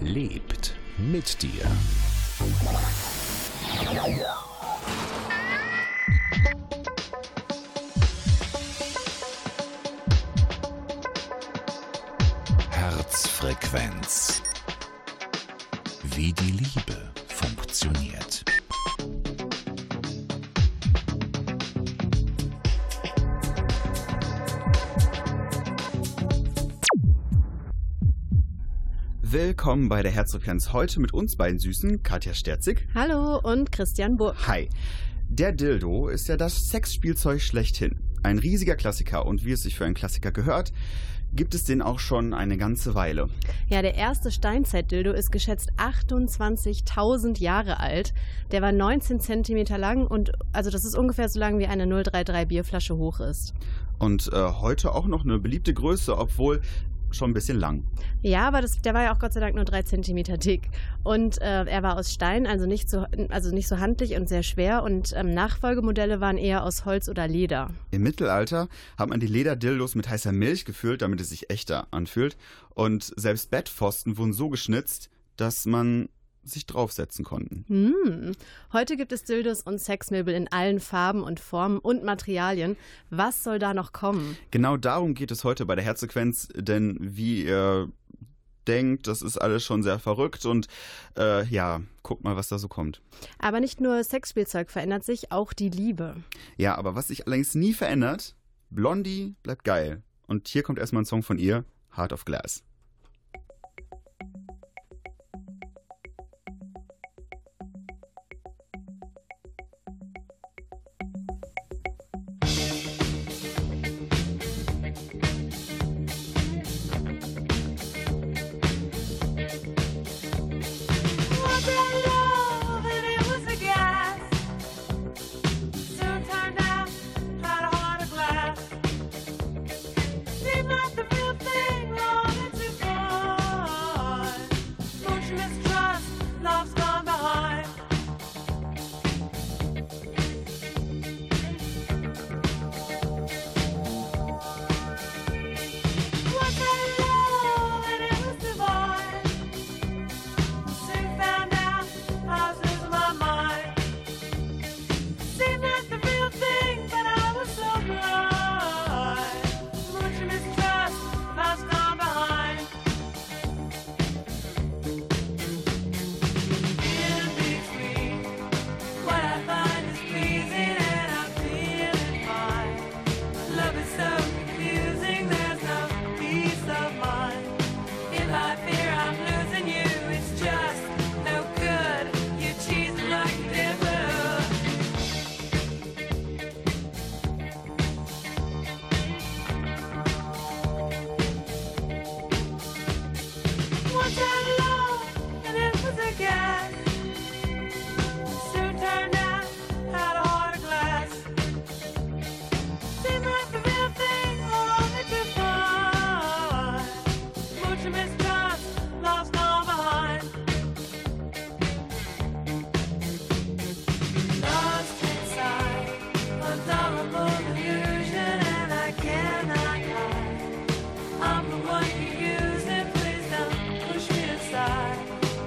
Lebt mit dir. Herzfrequenz. Wie die Liebe funktioniert. Willkommen bei der Herzfrequenz. Heute mit uns beiden Süßen, Katja Sterzig. Hallo und Christian Burg. Hi. Der Dildo ist ja das Sexspielzeug schlechthin. Ein riesiger Klassiker und wie es sich für einen Klassiker gehört, gibt es den auch schon eine ganze Weile. Ja, der erste Steinzeit-Dildo ist geschätzt 28.000 Jahre alt. Der war 19 Zentimeter lang und also das ist ungefähr so lang wie eine 033 Bierflasche hoch ist. Und äh, heute auch noch eine beliebte Größe, obwohl schon ein bisschen lang. Ja, aber das, der war ja auch Gott sei Dank nur drei Zentimeter dick. Und äh, er war aus Stein, also nicht so, also nicht so handlich und sehr schwer. Und ähm, Nachfolgemodelle waren eher aus Holz oder Leder. Im Mittelalter hat man die Lederdildos mit heißer Milch gefüllt, damit es sich echter anfühlt. Und selbst Bettpfosten wurden so geschnitzt, dass man sich draufsetzen konnten. Hm. Heute gibt es Dildos und Sexmöbel in allen Farben und Formen und Materialien. Was soll da noch kommen? Genau darum geht es heute bei der Herzsequenz, denn wie ihr denkt, das ist alles schon sehr verrückt und äh, ja, guckt mal, was da so kommt. Aber nicht nur Sexspielzeug verändert sich, auch die Liebe. Ja, aber was sich allerdings nie verändert, Blondie bleibt geil. Und hier kommt erstmal ein Song von ihr, Heart of Glass.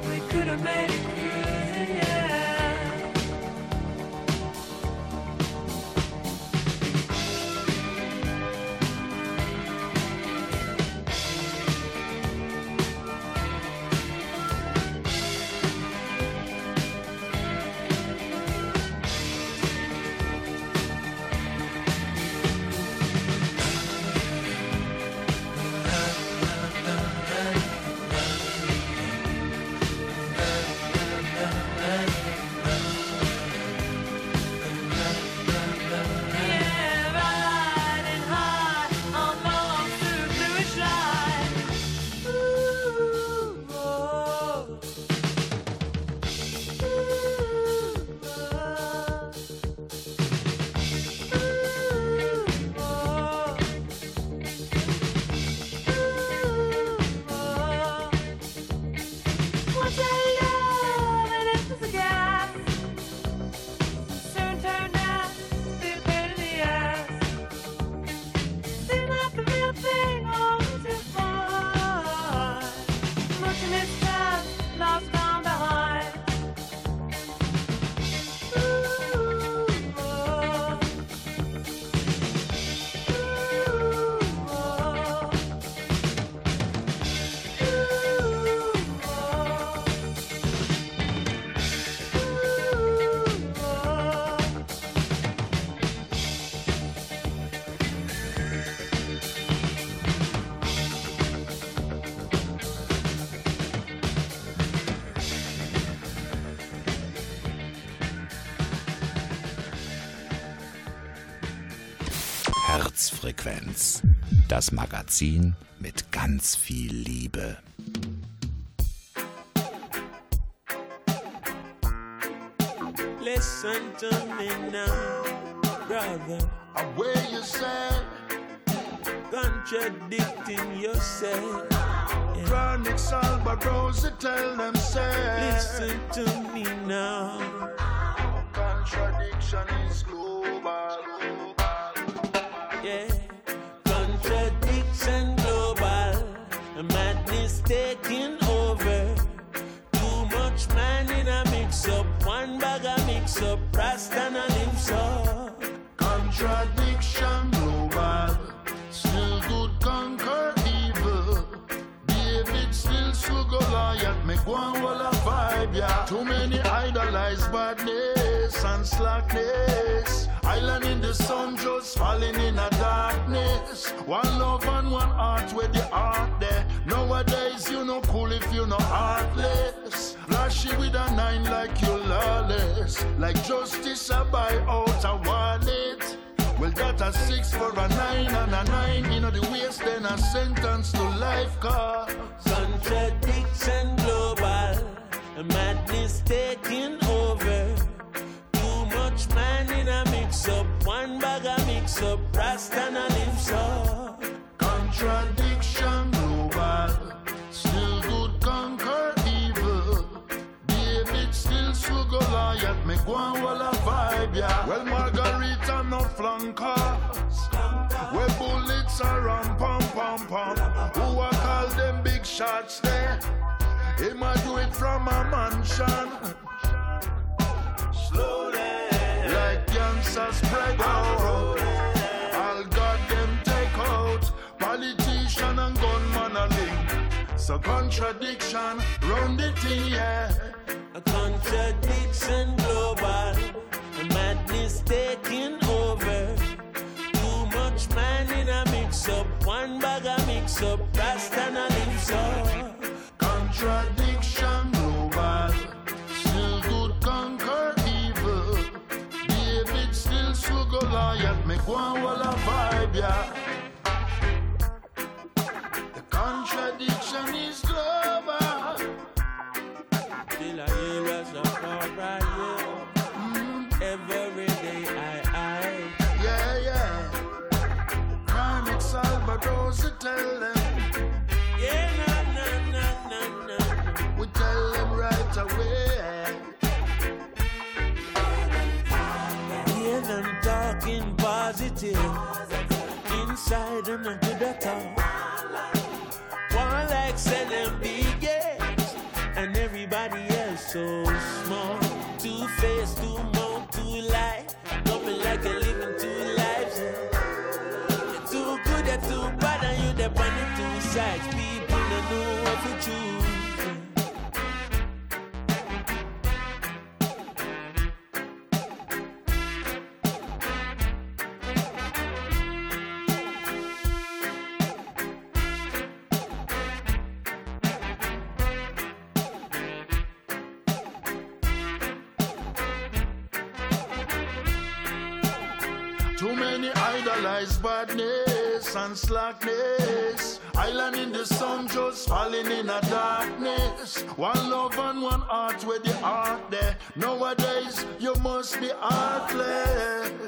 We could have made it. Frequenz. Das Magazin mit ganz viel Liebe. Listen to me now, brother. Where you say, Contradicting yourself. Chronic Salvador, tell them say, Listen to me now. contradiction is global. One bag a mix up. Rasta and lips up. Contradiction global. Still good conquer evil. David still so Goliath. Make one wall a vibe, yeah. Too many idolize badness and slackness. Island in the sun just falling in a darkness. One love and one heart where the heart there. Nowadays you no cool if you no heartless. Flashy with a nine like you lawless. Like justice I buy out a wallet. Well, that a six for a nine and a nine. You know the waste, then a sentence to life car. Contradiction global. Madness taking over. Too much man in a mix up. One bag a mix up. Rasta and a lips up. Contradiction so Goliath. Make one wall a vibe, yeah. Well, Margarita no flankers. Where bullets are ram pam pam pam. Who I call them big shots there? He might do it from a mansion. Slowly. Like cancer spread out. All got them take out. Politician and gunman a link. So contradiction, round the thing, yeah. A contradiction global. A madness taking over. Too much man in a mix up. One bag a mix up. Rasta and a lips up. Contradiction inside and I'm good all. One like selling big and everybody else so. Too many idolize badness and slackness. Island in the sun just falling in a darkness. One love and one heart where the heart there. Nowadays you must be heartless.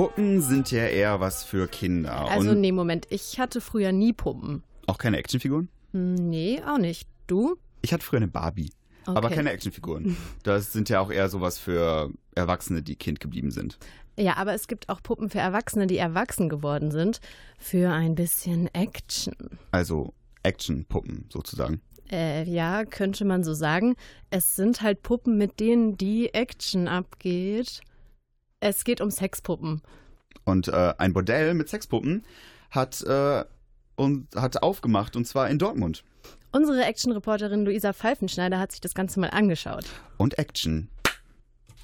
Puppen sind ja eher was für Kinder. Also und nee, Moment, ich hatte früher nie Puppen. auch keine Actionfiguren? Hm, Nee, auch nicht. Du? Ich hatte früher eine Barbie. Aber Okay. keine Actionfiguren. Das sind ja auch eher sowas für Erwachsene, die Kind geblieben sind. Ja, aber es gibt auch Puppen für Erwachsene, die erwachsen geworden sind, für ein bisschen Action. Also Actionpuppen sozusagen. Äh, ja, könnte man so sagen. Es sind halt Puppen, mit denen die Action abgeht. Es geht um Sexpuppen. Und äh, ein Bordell mit Sexpuppen hat, äh, und, hat aufgemacht und zwar in Dortmund. Unsere Action-Reporterin Luisa Pfeifenschneider hat sich das Ganze mal angeschaut. Und Action.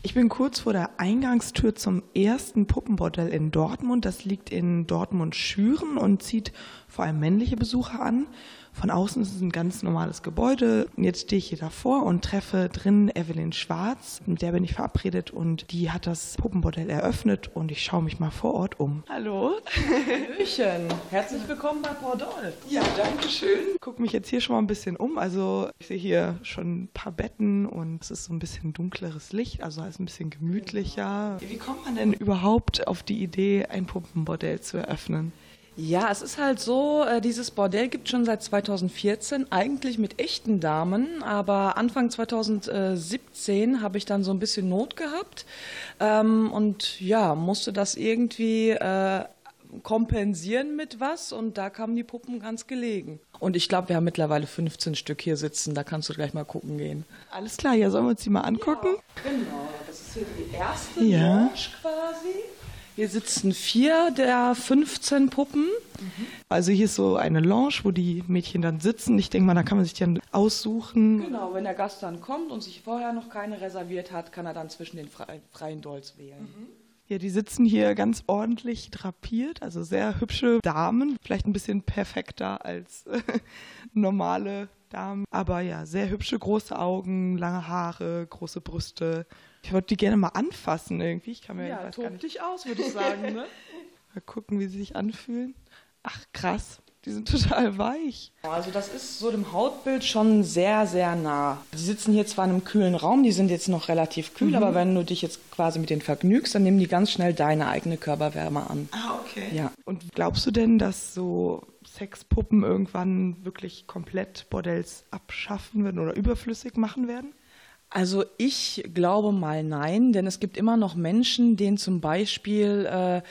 Ich bin kurz vor der Eingangstür zum ersten Puppenbordell in Dortmund. Das liegt in Dortmund-Schüren und zieht vor allem männliche Besucher an. Von außen ist es ein ganz normales Gebäude. Jetzt stehe ich hier davor und treffe drin Evelyn Schwarz. Mit der bin ich verabredet und die hat das Puppenbordell eröffnet und ich schaue mich mal vor Ort um. Hallo. Hallöchen. Herzlich willkommen bei Bordol. Ja, danke schön. Guck mich jetzt hier schon mal ein bisschen um. Also ich sehe hier schon ein paar Betten und es ist so ein bisschen dunkleres Licht, also ist ein bisschen gemütlicher. Wie kommt man denn überhaupt auf die Idee, ein Puppenbordell zu eröffnen? Ja, es ist halt so, äh, dieses Bordell gibt schon seit 2014, eigentlich mit echten Damen, aber Anfang 2017 habe ich dann so ein bisschen Not gehabt ähm, und ja, musste das irgendwie äh, kompensieren mit was und da kamen die Puppen ganz gelegen. Und ich glaube, wir haben mittlerweile 15 Stück hier sitzen, da kannst du gleich mal gucken gehen. Alles klar, ja, sollen wir uns die mal angucken? Ja, genau, das ist hier die erste Ja. Lounge quasi. Hier sitzen vier der 15 Puppen. Also hier ist so eine Lounge, wo die Mädchen dann sitzen. Ich denke mal, da kann man sich dann aussuchen. Genau, wenn der Gast dann kommt und sich vorher noch keine reserviert hat, kann er dann zwischen den frei- freien Dolls wählen. Ja, die sitzen hier ganz ordentlich drapiert, also sehr hübsche Damen, vielleicht ein bisschen perfekter als normale Damen, aber ja, sehr hübsche große Augen, lange Haare, große Brüste. Ich würde die gerne mal anfassen irgendwie. Ich kann mir Ja, tob dich aus, würde ich sagen. Ne? mal gucken, wie sie sich anfühlen. Ach krass, die sind total weich. Also das ist so dem Hautbild schon sehr, sehr nah. Die sitzen hier zwar in einem kühlen Raum, die sind jetzt noch relativ kühl, aber wenn du dich jetzt quasi mit denen vergnügst, dann nehmen die ganz schnell deine eigene Körperwärme an. Ah, okay. Ja. Und glaubst du denn, dass so Sexpuppen irgendwann wirklich komplett Bordells abschaffen werden oder überflüssig machen werden? Also ich glaube mal nein, denn es gibt immer noch Menschen, denen zum Beispiel äh,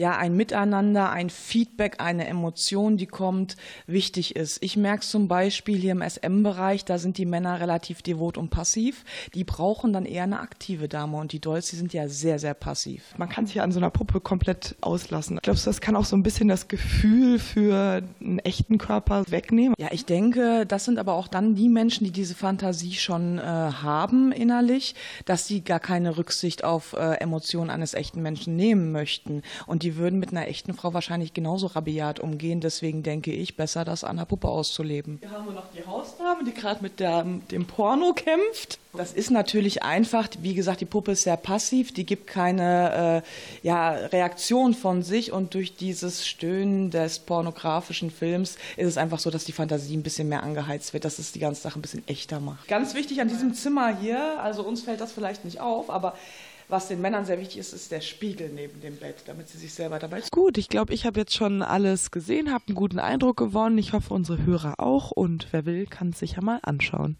ja ein Miteinander, ein Feedback, eine Emotion, die kommt, wichtig ist. Ich merke zum Beispiel hier im SM-Bereich, da sind die Männer relativ devot und passiv. Die brauchen dann eher eine aktive Dame und die Dolls, die sind ja sehr, sehr passiv. Man kann sich ja an so einer Puppe komplett auslassen. Glaubst du, das kann auch so ein bisschen das Gefühl für einen echten Körper wegnehmen? Ja, ich denke, das sind aber auch dann die Menschen, die diese Fantasie schon äh, haben innerlich, dass sie gar keine Rücksicht auf äh, Emotionen eines echten Menschen nehmen möchten. Und die würden mit einer echten Frau wahrscheinlich genauso rabiat umgehen. Deswegen denke ich, besser das an der Puppe auszuleben. Hier haben wir noch die Hausdame, die gerade mit der, dem Porno kämpft. Das ist natürlich einfach. Wie gesagt, die Puppe ist sehr passiv. Die gibt keine äh, ja, Reaktion von sich. Und durch dieses Stöhnen des pornografischen Films ist es einfach so, dass die Fantasie ein bisschen mehr angeheizt wird, dass es die ganze Sache ein bisschen echter macht. Ganz wichtig an diesem Zimmer hier, also uns fällt das vielleicht nicht auf, aber was den Männern sehr wichtig ist, ist der Spiegel neben dem Bett, damit sie sich selber dabei Gut, ich glaube, ich habe jetzt schon alles gesehen, habe einen guten Eindruck gewonnen. Ich hoffe, unsere Hörer auch. Und wer will, kann es sich ja mal anschauen.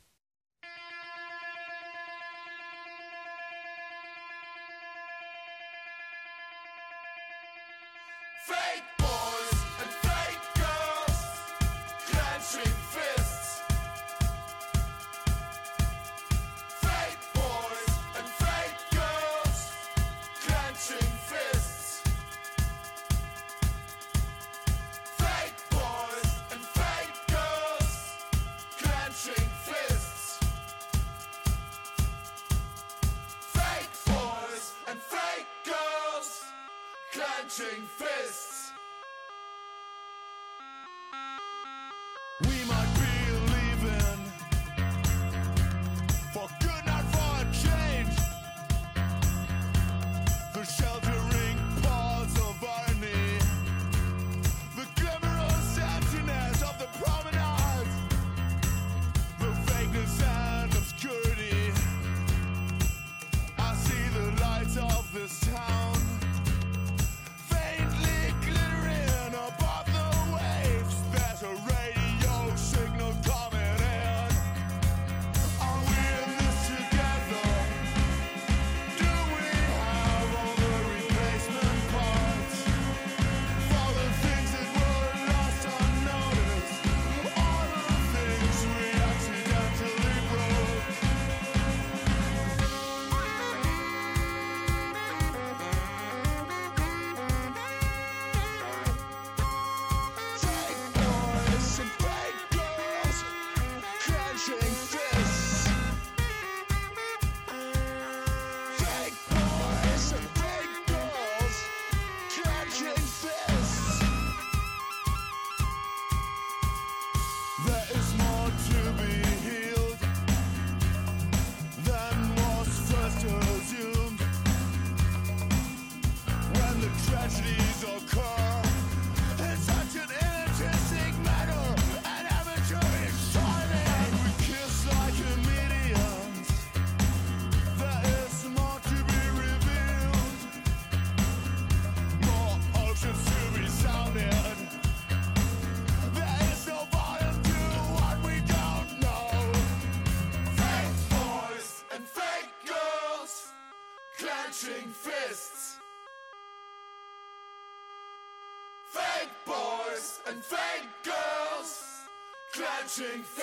watching.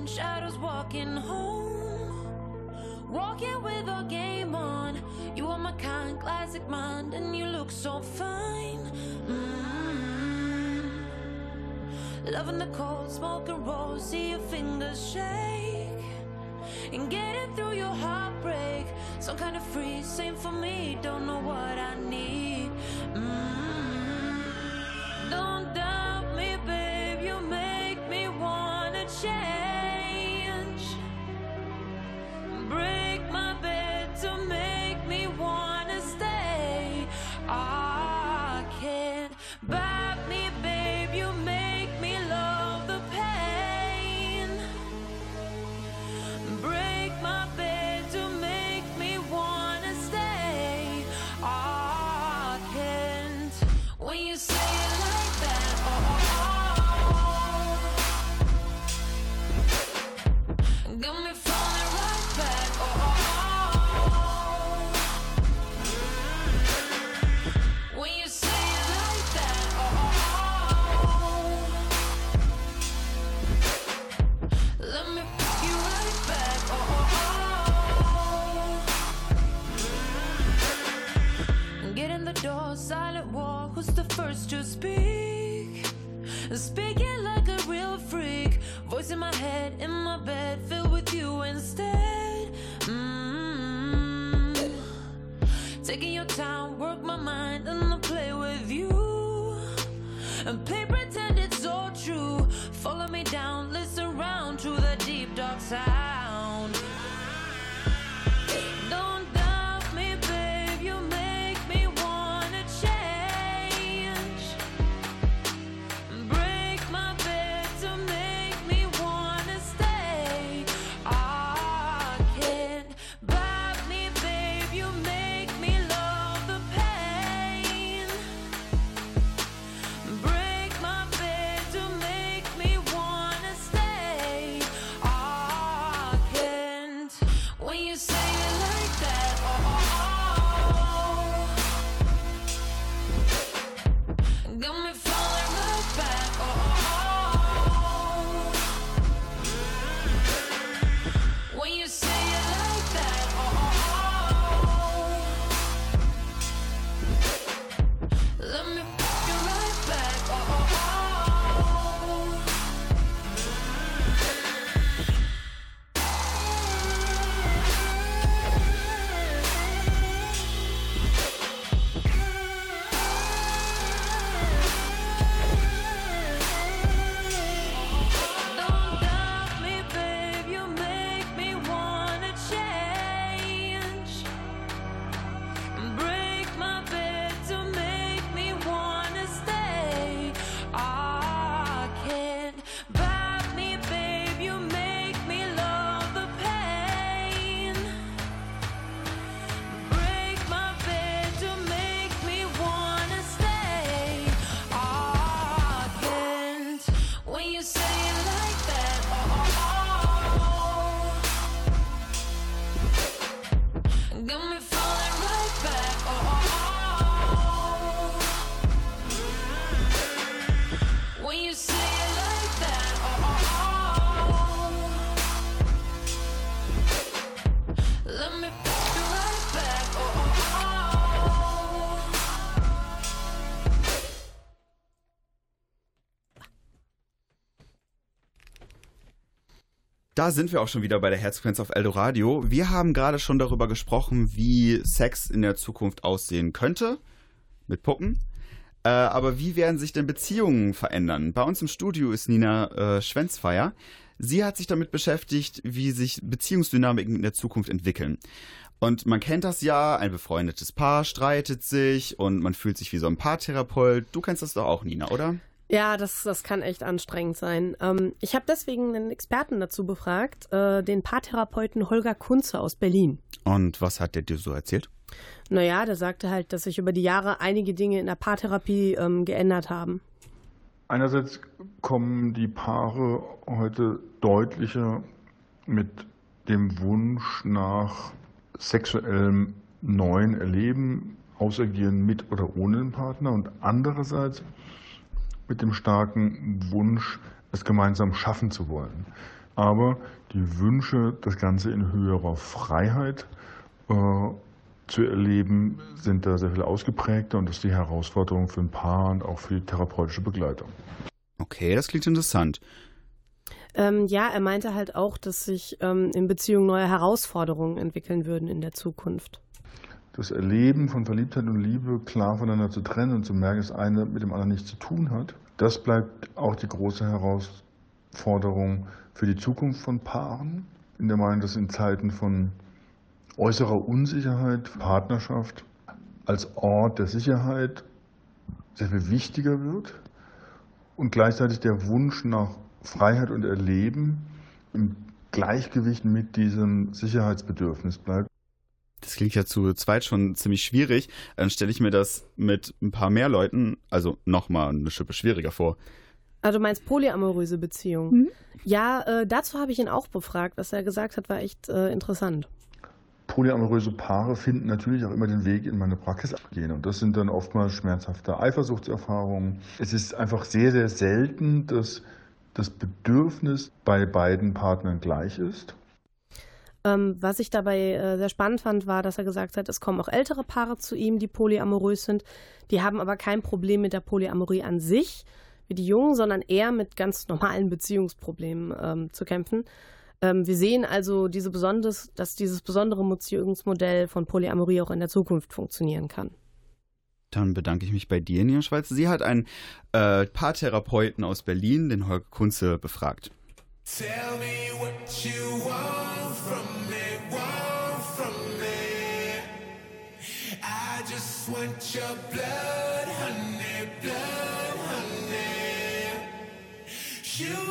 on, shadows walking home. Walking with a game on. You are my kind, classic mind, and you look so fine. Mm -hmm. Loving the cold, smoking rose, see your fingers shake. And getting through your heartbreak. Some kind of free, same for me, don't know what I need. Mm -hmm. Da sind wir auch schon wieder bei der Herzfrequenz auf Eldoradio. Wir haben gerade schon darüber gesprochen, wie Sex in der Zukunft aussehen könnte mit Puppen. Äh, aber wie werden sich denn Beziehungen verändern? Bei uns im Studio ist Nina äh, Schwenzfeier. Sie hat sich damit beschäftigt, wie sich Beziehungsdynamiken in der Zukunft entwickeln. Und man kennt das ja, ein befreundetes Paar streitet sich und man fühlt sich wie so ein Paartherapeut. Du kennst das doch auch, Nina, oder? Ja, das, das kann echt anstrengend sein. Ähm, ich habe deswegen einen Experten dazu befragt, äh, den Paartherapeuten Holger Kunze aus Berlin. Und was hat der dir so erzählt? Naja, der sagte halt, dass sich über die Jahre einige Dinge in der Paartherapie ähm, geändert haben. Einerseits kommen die Paare heute deutlicher mit dem Wunsch nach sexuellem neuen Erleben, Ausagieren mit oder ohne den Partner und andererseits mit dem starken Wunsch, es gemeinsam schaffen zu wollen. Aber die Wünsche, das Ganze in höherer Freiheit äh, zu erleben, sind da sehr viel ausgeprägter und das ist die Herausforderung für ein Paar und auch für die therapeutische Begleitung. Okay, das klingt interessant. Ähm, ja, er meinte halt auch, dass sich ähm, in Beziehungen neue Herausforderungen entwickeln würden in der Zukunft. Das Erleben von Verliebtheit und Liebe klar voneinander zu trennen und zu merken, dass eine mit dem anderen nichts zu tun hat, das bleibt auch die große Herausforderung für die Zukunft von Paaren. In der Meinung, dass in Zeiten von äußerer Unsicherheit Partnerschaft als Ort der Sicherheit sehr viel wichtiger wird und gleichzeitig der Wunsch nach Freiheit und Erleben im Gleichgewicht mit diesem Sicherheitsbedürfnis bleibt. Das klingt ja zu zweit schon ziemlich schwierig. Dann stelle ich mir das mit ein paar mehr Leuten, also nochmal eine Schippe schwieriger vor. Also du meinst polyamoröse Beziehungen? Mhm. Ja, äh, dazu habe ich ihn auch befragt. Was er gesagt hat, war echt äh, interessant. Polyamoröse Paare finden natürlich auch immer den Weg in meine Praxis gehen. Und das sind dann oftmals schmerzhafte Eifersuchtserfahrungen. Es ist einfach sehr, sehr selten, dass das Bedürfnis bei beiden Partnern gleich ist. Ähm, was ich dabei äh, sehr spannend fand, war, dass er gesagt hat, es kommen auch ältere Paare zu ihm, die polyamorös sind. Die haben aber kein Problem mit der Polyamorie an sich, wie die Jungen, sondern eher mit ganz normalen Beziehungsproblemen ähm, zu kämpfen. Ähm, wir sehen also diese besonderes, dass dieses besondere Beziehungsmodell von Polyamorie auch in der Zukunft funktionieren kann. Dann bedanke ich mich bei dir, Nia Schweiz. Sie hat einen äh, Paartherapeuten aus Berlin, den Holger Kunze, befragt. Tell me what you want want your blood, honey, blood, honey. You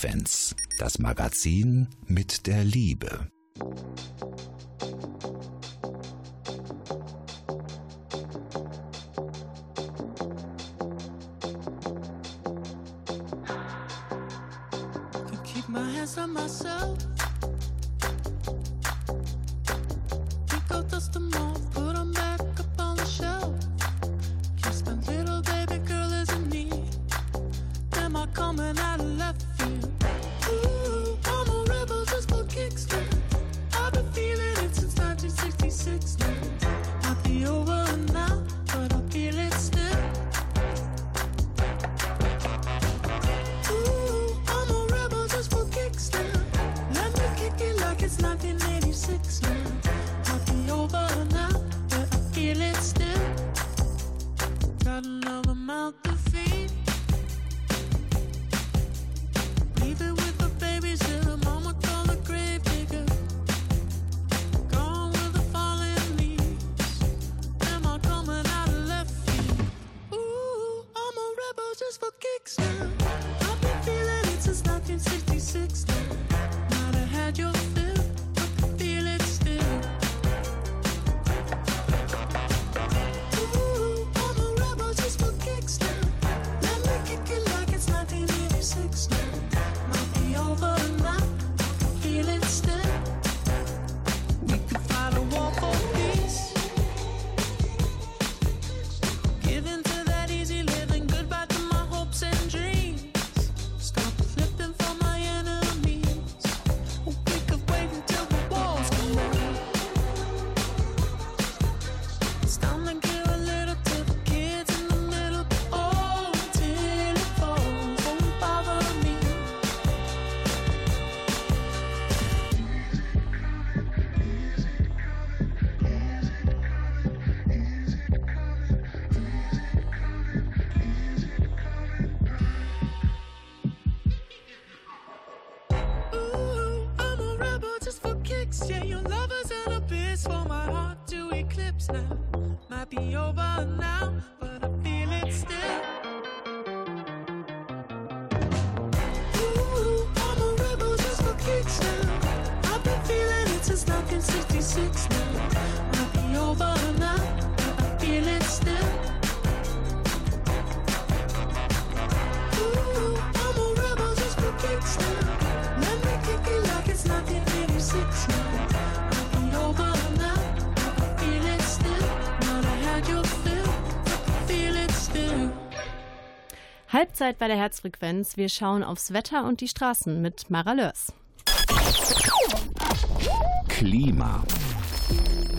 Herzfrequenz, das Magazin mit der Liebe. Halbzeit bei der Herzfrequenz. Wir schauen aufs Wetter und die Straßen mit Mara Lörs. Klima.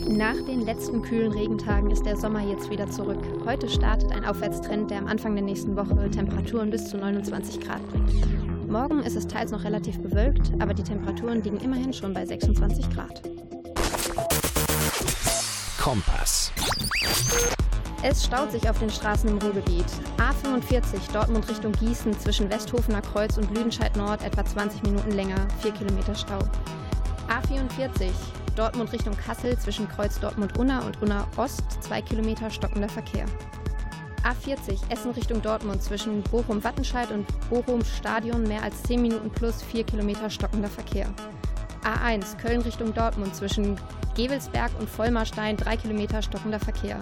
Nach den letzten kühlen Regentagen ist der Sommer jetzt wieder zurück. Heute startet ein Aufwärtstrend, der am Anfang der nächsten Woche Temperaturen bis zu 29 Grad bringt. Morgen ist es teils noch relativ bewölkt, aber die Temperaturen liegen immerhin schon bei 26 Grad. Kompass. Es staut sich auf den Straßen im Ruhrgebiet. A45 Dortmund Richtung Gießen zwischen Westhofener Kreuz und Lüdenscheid Nord etwa 20 Minuten länger, 4 Kilometer Stau. A44 Dortmund Richtung Kassel zwischen Kreuz Dortmund-Unna und Unna Ost 2 Kilometer stockender Verkehr. A40 Essen Richtung Dortmund zwischen Bochum-Wattenscheid und Bochum-Stadion mehr als 10 Minuten plus 4 Kilometer stockender Verkehr. A1 Köln Richtung Dortmund zwischen Gewelsberg und Vollmarstein 3 Kilometer stockender Verkehr.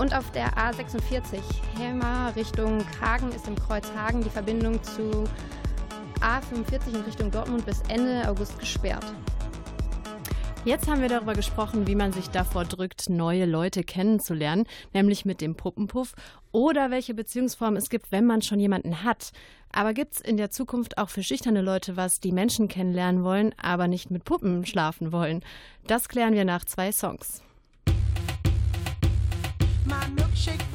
Und auf der A46 Helmar Richtung Hagen ist im Kreuz Hagen die Verbindung zu A45 in Richtung Dortmund bis Ende August gesperrt. Jetzt haben wir darüber gesprochen, wie man sich davor drückt, neue Leute kennenzulernen, nämlich mit dem Puppenpuff oder welche Beziehungsform es gibt, wenn man schon jemanden hat. Aber gibt es in der Zukunft auch für schüchterne Leute was, die Menschen kennenlernen wollen, aber nicht mit Puppen schlafen wollen? Das klären wir nach zwei Songs. My milkshake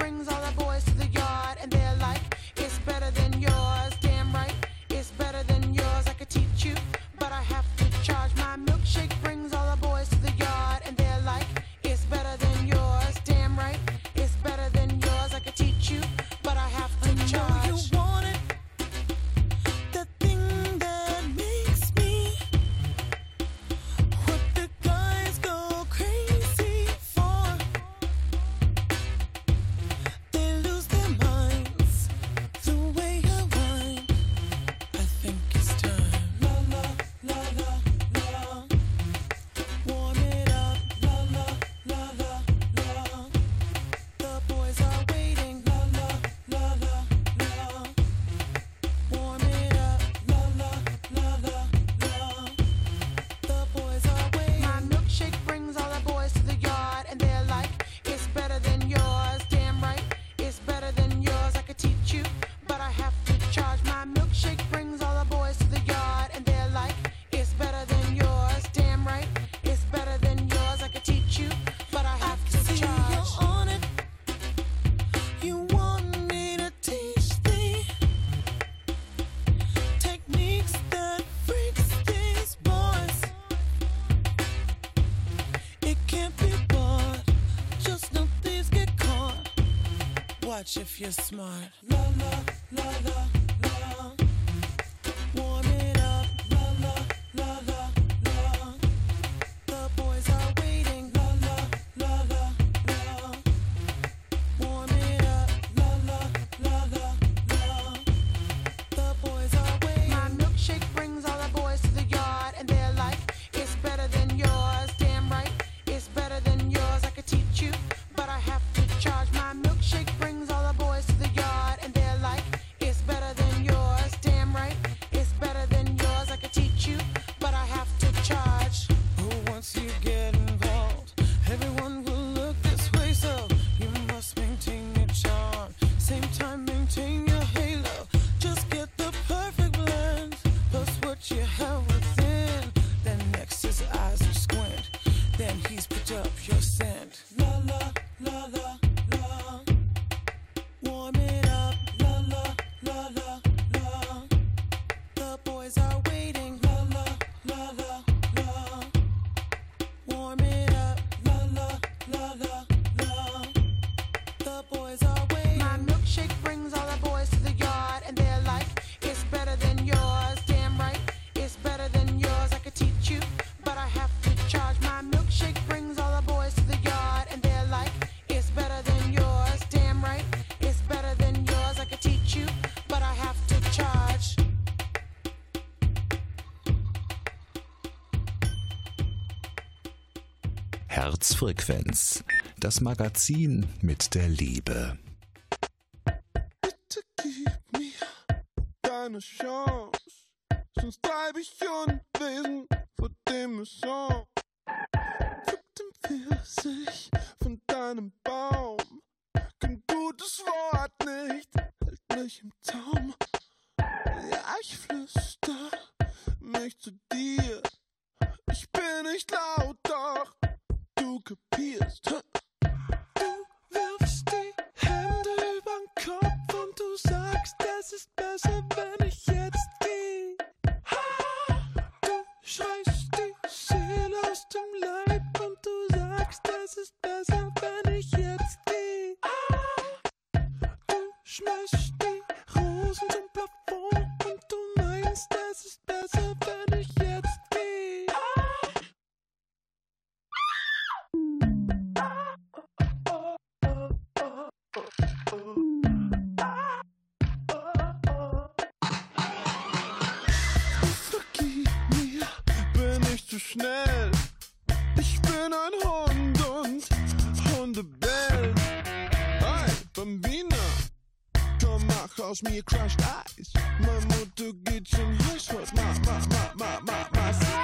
you're smart. Frequenz, Das Magazin mit der Liebe. Hunde bellen. Hi, Bambina, komm, mach aus mir Crushed eyes. Meine Mutter geht zum Heißfeld. Ma, ma, ma, ma, ma, ma, ma.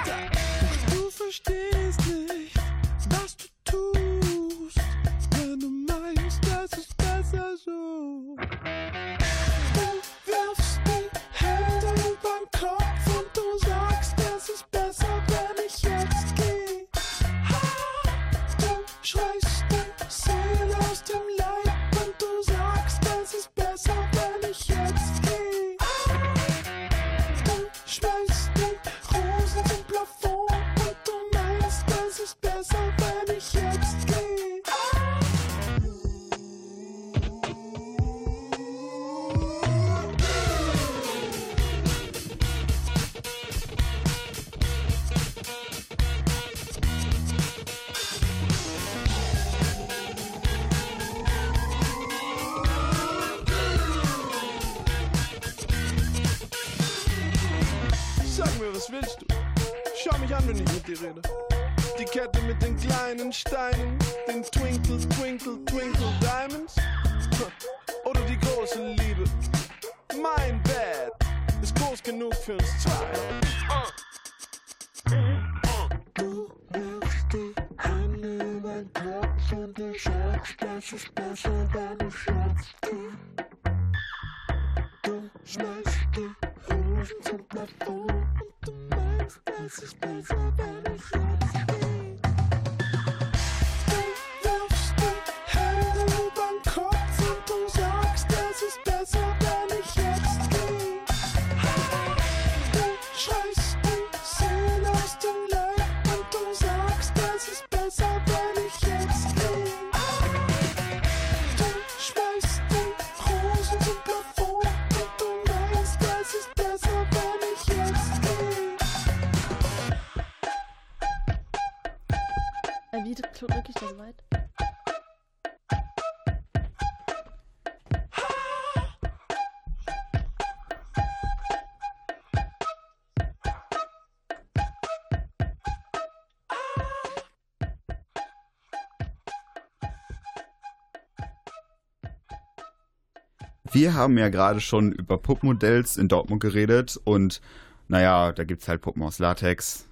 Wir haben ja gerade schon über Puppenmodells in Dortmund geredet und naja, da gibt es halt Puppen aus Latex,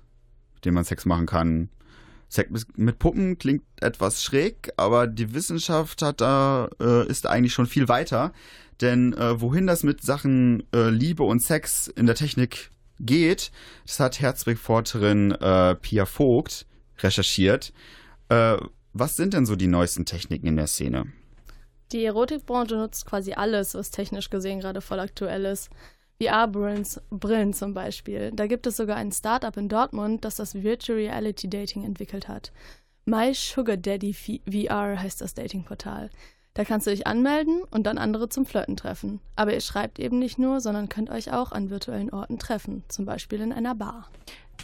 mit denen man Sex machen kann. Sex mit Puppen klingt etwas schräg, aber die Wissenschaft hat da, äh, ist eigentlich schon viel weiter. Denn äh, wohin das mit Sachen äh, Liebe und Sex in der Technik geht, das hat Herzreporterin äh, Pia Vogt recherchiert. Äh, was sind denn so die neuesten Techniken in der Szene? Die Erotikbranche nutzt quasi alles, was technisch gesehen gerade voll aktuell ist. VR-Brillen Brillen zum Beispiel. Da gibt es sogar ein Startup in Dortmund, das das Virtual Reality Dating entwickelt hat. My Sugar Daddy VR heißt das Datingportal. Da kannst du dich anmelden und dann andere zum Flirten treffen. Aber ihr schreibt eben nicht nur, sondern könnt euch auch an virtuellen Orten treffen, zum Beispiel in einer Bar.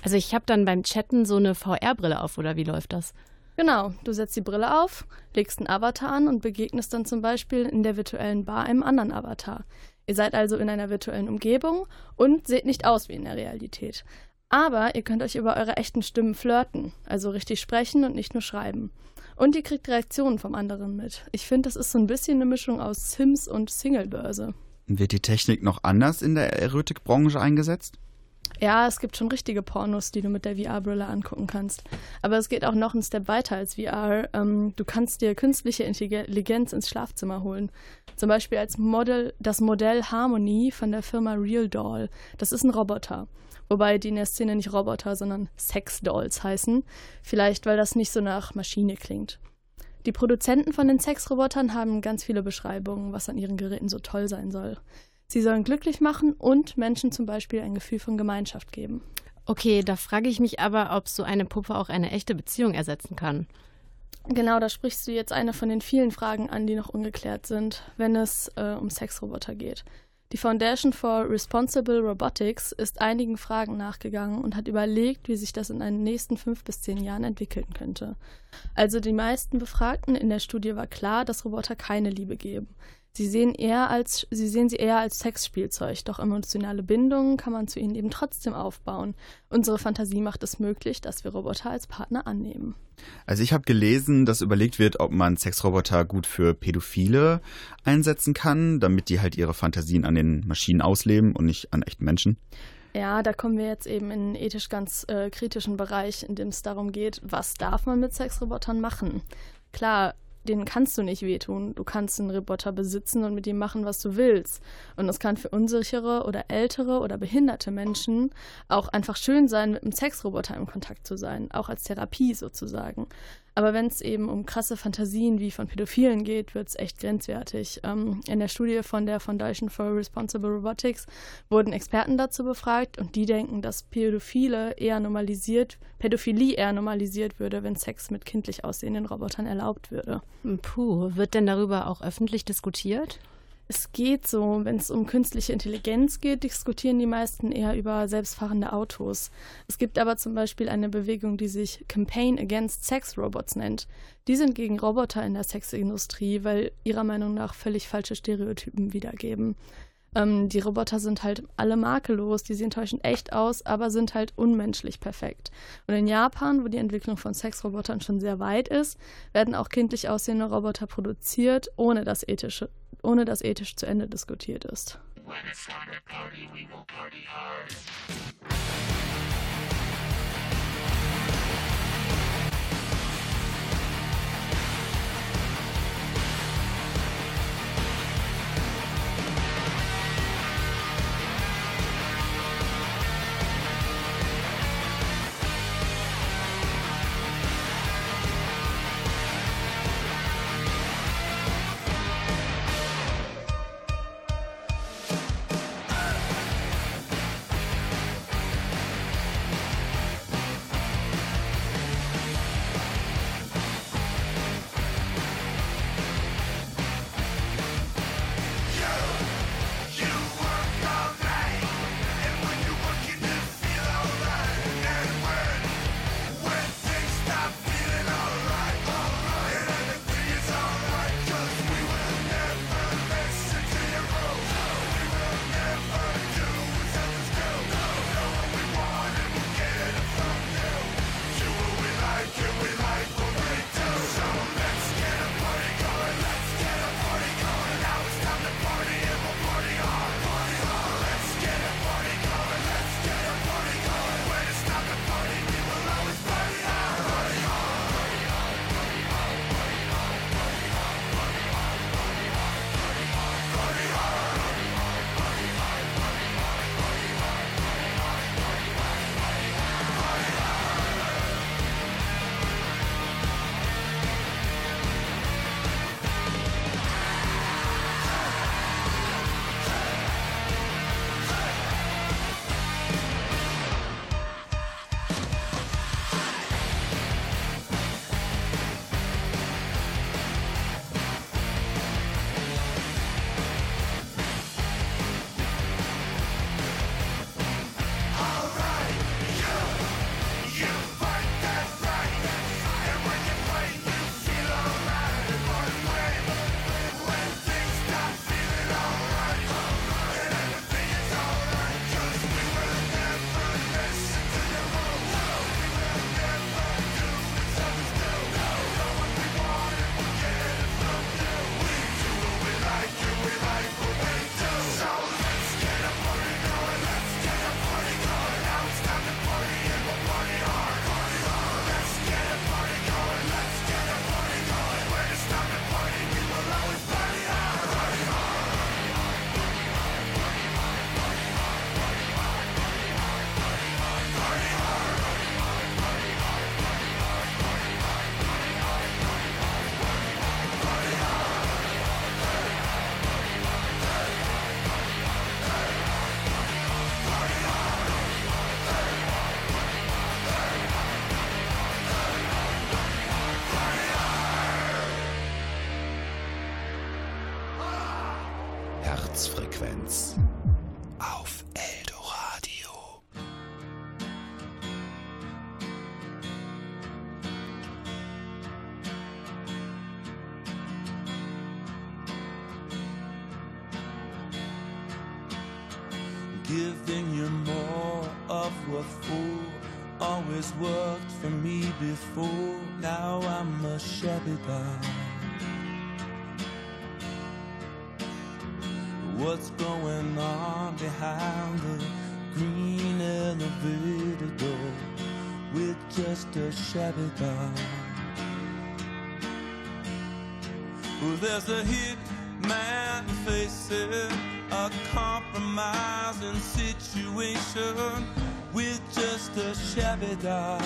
Also ich habe dann beim Chatten so eine VR-Brille auf, oder wie läuft das? Genau, du setzt die Brille auf, legst einen Avatar an und begegnest dann zum Beispiel in der virtuellen Bar einem anderen Avatar. Ihr seid also in einer virtuellen Umgebung und seht nicht aus wie in der Realität. Aber ihr könnt euch über eure echten Stimmen flirten, also richtig sprechen und nicht nur schreiben. Und ihr kriegt Reaktionen vom anderen mit. Ich finde, das ist so ein bisschen eine Mischung aus Sims und Singlebörse. Wird die Technik noch anders in der Erotikbranche eingesetzt? Ja, es gibt schon richtige Pornos, die du mit der VR-Brille angucken kannst. Aber es geht auch noch einen Step weiter als VR. Ähm, du kannst dir künstliche Intelligenz ins Schlafzimmer holen. Zum Beispiel als Model, das Modell Harmony von der Firma Real Doll. Das ist ein Roboter. Wobei die in der Szene nicht Roboter, sondern Sex-Dolls heißen. Vielleicht, weil das nicht so nach Maschine klingt. Die Produzenten von den Sexrobotern haben ganz viele Beschreibungen, was an ihren Geräten so toll sein soll. Sie sollen glücklich machen und Menschen zum Beispiel ein Gefühl von Gemeinschaft geben. Okay, da frage ich mich aber, ob so eine Puppe auch eine echte Beziehung ersetzen kann. Genau, da sprichst du jetzt eine von den vielen Fragen an, die noch ungeklärt sind, wenn es äh, um Sexroboter geht. Die Foundation for Responsible Robotics ist einigen Fragen nachgegangen und hat überlegt, wie sich das in den nächsten fünf bis zehn Jahren entwickeln könnte. Also die meisten Befragten in der Studie war klar, dass Roboter keine Liebe geben. Sie sehen, eher als, sie sehen sie eher als Sexspielzeug, doch emotionale Bindungen kann man zu ihnen eben trotzdem aufbauen. Unsere Fantasie macht es möglich, dass wir Roboter als Partner annehmen. Also ich habe gelesen, dass überlegt wird, ob man Sexroboter gut für Pädophile einsetzen kann, damit die halt ihre Fantasien an den Maschinen ausleben und nicht an echten Menschen. Ja, da kommen wir jetzt eben in einen ethisch ganz äh, kritischen Bereich, in dem es darum geht, was darf man mit Sexrobotern machen. Klar, denen kannst du nicht wehtun. Du kannst einen Roboter besitzen und mit ihm machen, was du willst. Und es kann für unsichere oder ältere oder behinderte Menschen auch einfach schön sein, mit einem Sexroboter im Kontakt zu sein, auch als Therapie sozusagen. Aber wenn es eben um krasse Fantasien wie von Pädophilen geht, wird es echt grenzwertig. Ähm, in der Studie von der Foundation for Responsible Robotics wurden Experten dazu befragt und die denken, dass Pädophile eher normalisiert, Pädophilie eher normalisiert würde, wenn Sex mit kindlich aussehenden Robotern erlaubt würde. Puh, wird denn darüber auch öffentlich diskutiert? Es geht so, wenn es um künstliche Intelligenz geht, diskutieren die meisten eher über selbstfahrende Autos. Es gibt aber zum Beispiel eine Bewegung, die sich Campaign Against Sex Robots nennt. Die sind gegen Roboter in der Sexindustrie, weil ihrer Meinung nach völlig falsche Stereotypen wiedergeben. Ähm, die Roboter sind halt alle makellos, die sehen täuschend echt aus, aber sind halt unmenschlich perfekt. Und in Japan, wo die Entwicklung von Sexrobotern schon sehr weit ist, werden auch kindlich aussehende Roboter produziert, ohne das ethische ohne dass ethisch zu Ende diskutiert ist. Herzfrequenz fool always worked for me before. Now I'm a shabby doll. What's going on behind the green elevator door with just a shabby doll? Well, there's a hit man facing a compromising situation with just a shabby doll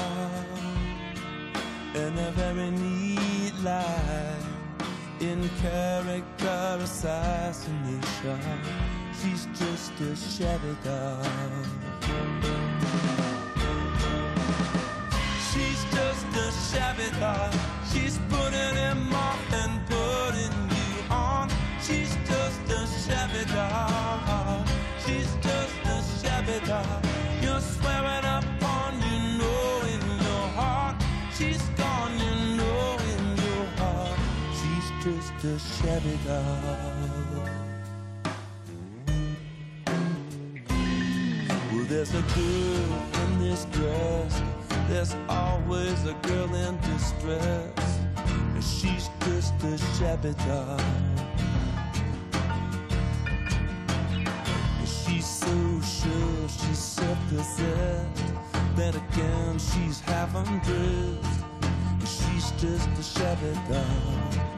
and a very neat lie in character assassination. She's just a shabby doll. Shabby doll. Well, there's a girl in this dress. There's always a girl in distress. And she's just a shabby doll. She's so sure she's self-possessed. Then again, she's half undressed. She's just a shabby doll.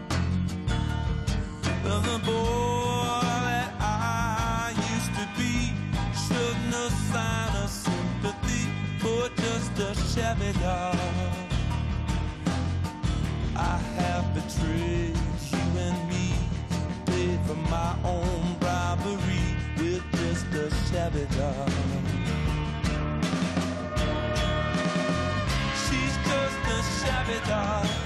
The boy that I used to be sympathy for just a shabby doll. I have betrayed you and me, paid for my own bribery with just a shabby doll. She's just a shabby doll.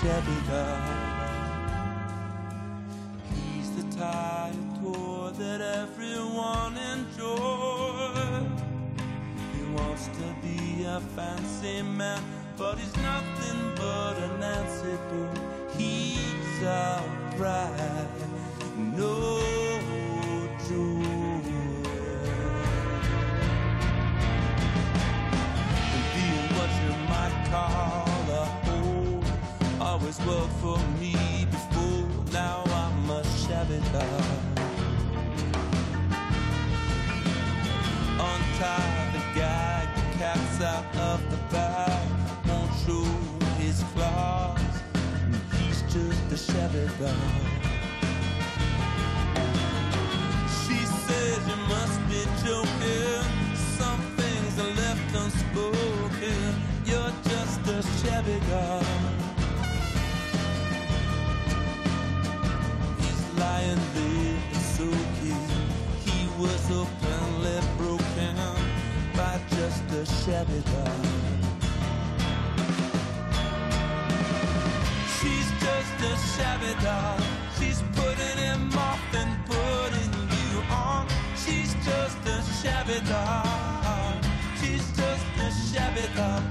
Shabby doll. He's the tired toy that everyone enjoys. He wants to be a fancy man, but he's nothing but a Nancy Boo. He's alright, no joy. And being what you might call a always worked for me before. Now I'm a shabby doll. Untie the gag, the cat's out of the bag. Won't show his claws. He's just a shabby doll. She says you must be joking. Some things are left unspoken. You're just a shabby doll. Shabby. She's just a shabby doll. She's putting him off and putting you on. She's just a shabby doll. She's just a shabby doll.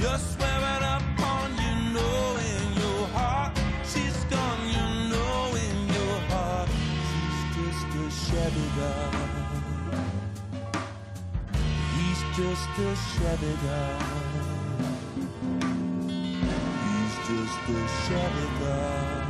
You're swearing up on you know in your heart. She's gone, you know in your heart. She's just a shabby doll. Just a shabby doll. He's just a shabby doll.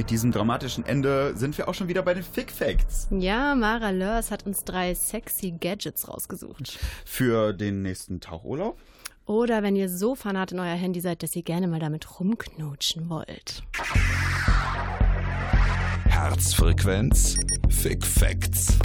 Mit diesem dramatischen Ende sind wir auch schon wieder bei den Fick Facts. Ja, Mara Lörs hat uns drei sexy Gadgets rausgesucht. Für den nächsten Tauchurlaub. Oder wenn ihr so fanat in euer Handy seid, dass ihr gerne mal damit rumknutschen wollt. Herzfrequenz Fick Facts.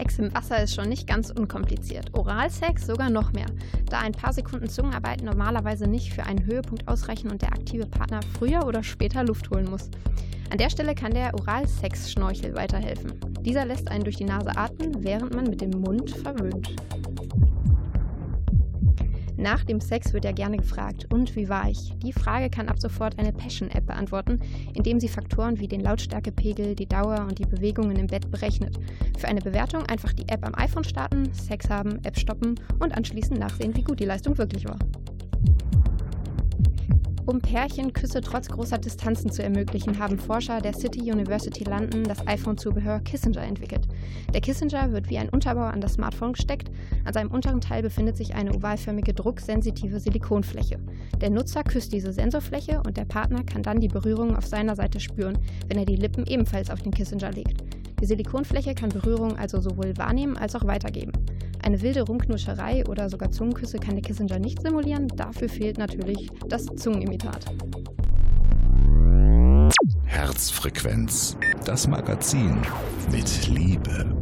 Sex im Wasser ist schon nicht ganz unkompliziert. Oralsex sogar noch mehr, da ein paar Sekunden Zungenarbeit normalerweise nicht für einen Höhepunkt ausreichen und der aktive Partner früher oder später Luft holen muss. An der Stelle kann der Oralsex-Schnorchel weiterhelfen. Dieser lässt einen durch die Nase atmen, während man mit dem Mund verwöhnt. Nach dem Sex wird ja gerne gefragt, und wie war ich? Die Frage kann ab sofort eine Passion-App beantworten, indem sie Faktoren wie den Lautstärkepegel, die Dauer und die Bewegungen im Bett berechnet. Für eine Bewertung einfach die App am iPhone starten, Sex haben, App stoppen und anschließend nachsehen, wie gut die Leistung wirklich war. Um Pärchen Küsse trotz großer Distanzen zu ermöglichen, haben Forscher der City University London das iPhone-Zubehör Kissinger entwickelt. Der Kissinger wird wie ein Unterbau an das Smartphone gesteckt. An seinem unteren Teil befindet sich eine ovalförmige drucksensitive Silikonfläche. Der Nutzer küsst diese Sensorfläche und der Partner kann dann die Berührungen auf seiner Seite spüren, wenn er die Lippen ebenfalls auf den Kissinger legt. Die Silikonfläche kann Berührung also sowohl wahrnehmen als auch weitergeben. Eine wilde Rumknuscherei oder sogar Zungenküsse kann der Kissinger nicht simulieren, dafür fehlt natürlich das Zungenimitat. Herzfrequenz. Das Magazin mit Liebe.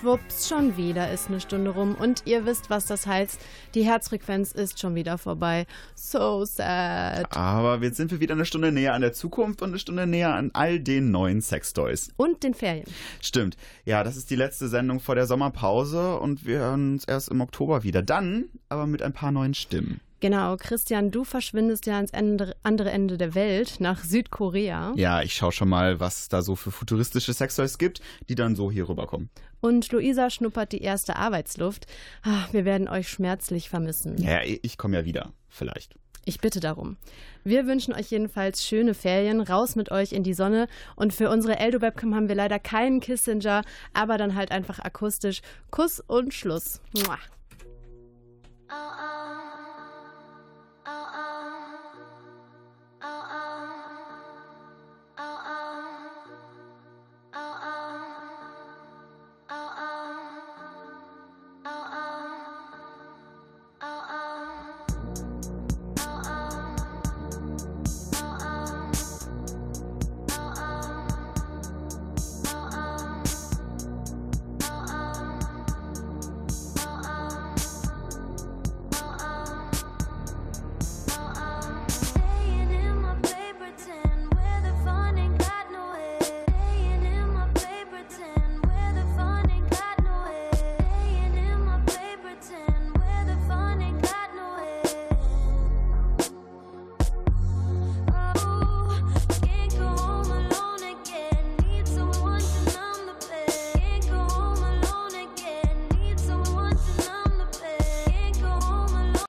Schwupps, schon wieder ist eine Stunde rum und ihr wisst, was das heißt. Die Herzfrequenz ist schon wieder vorbei. So sad. Aber jetzt sind wir wieder eine Stunde näher an der Zukunft und eine Stunde näher an all den neuen Sextoys. Und den Ferien. Stimmt. Ja, das ist die letzte Sendung vor der Sommerpause und wir hören uns erst im Oktober wieder. Dann aber mit ein paar neuen Stimmen. Genau, Christian, du verschwindest ja ans Ende, andere Ende der Welt, nach Südkorea. Ja, ich schaue schon mal, was da so für futuristische Sextoys gibt, die dann so hier rüberkommen. Und Luisa schnuppert die erste Arbeitsluft. Ach, wir werden euch schmerzlich vermissen. Ja, ich komme ja wieder, vielleicht. Ich bitte darum. Wir wünschen euch jedenfalls schöne Ferien, raus mit euch in die Sonne. Und für unsere Eldo-Webcam haben wir leider keinen Kissinger, aber dann halt einfach akustisch. Kuss und Schluss. Mua. Oh, oh.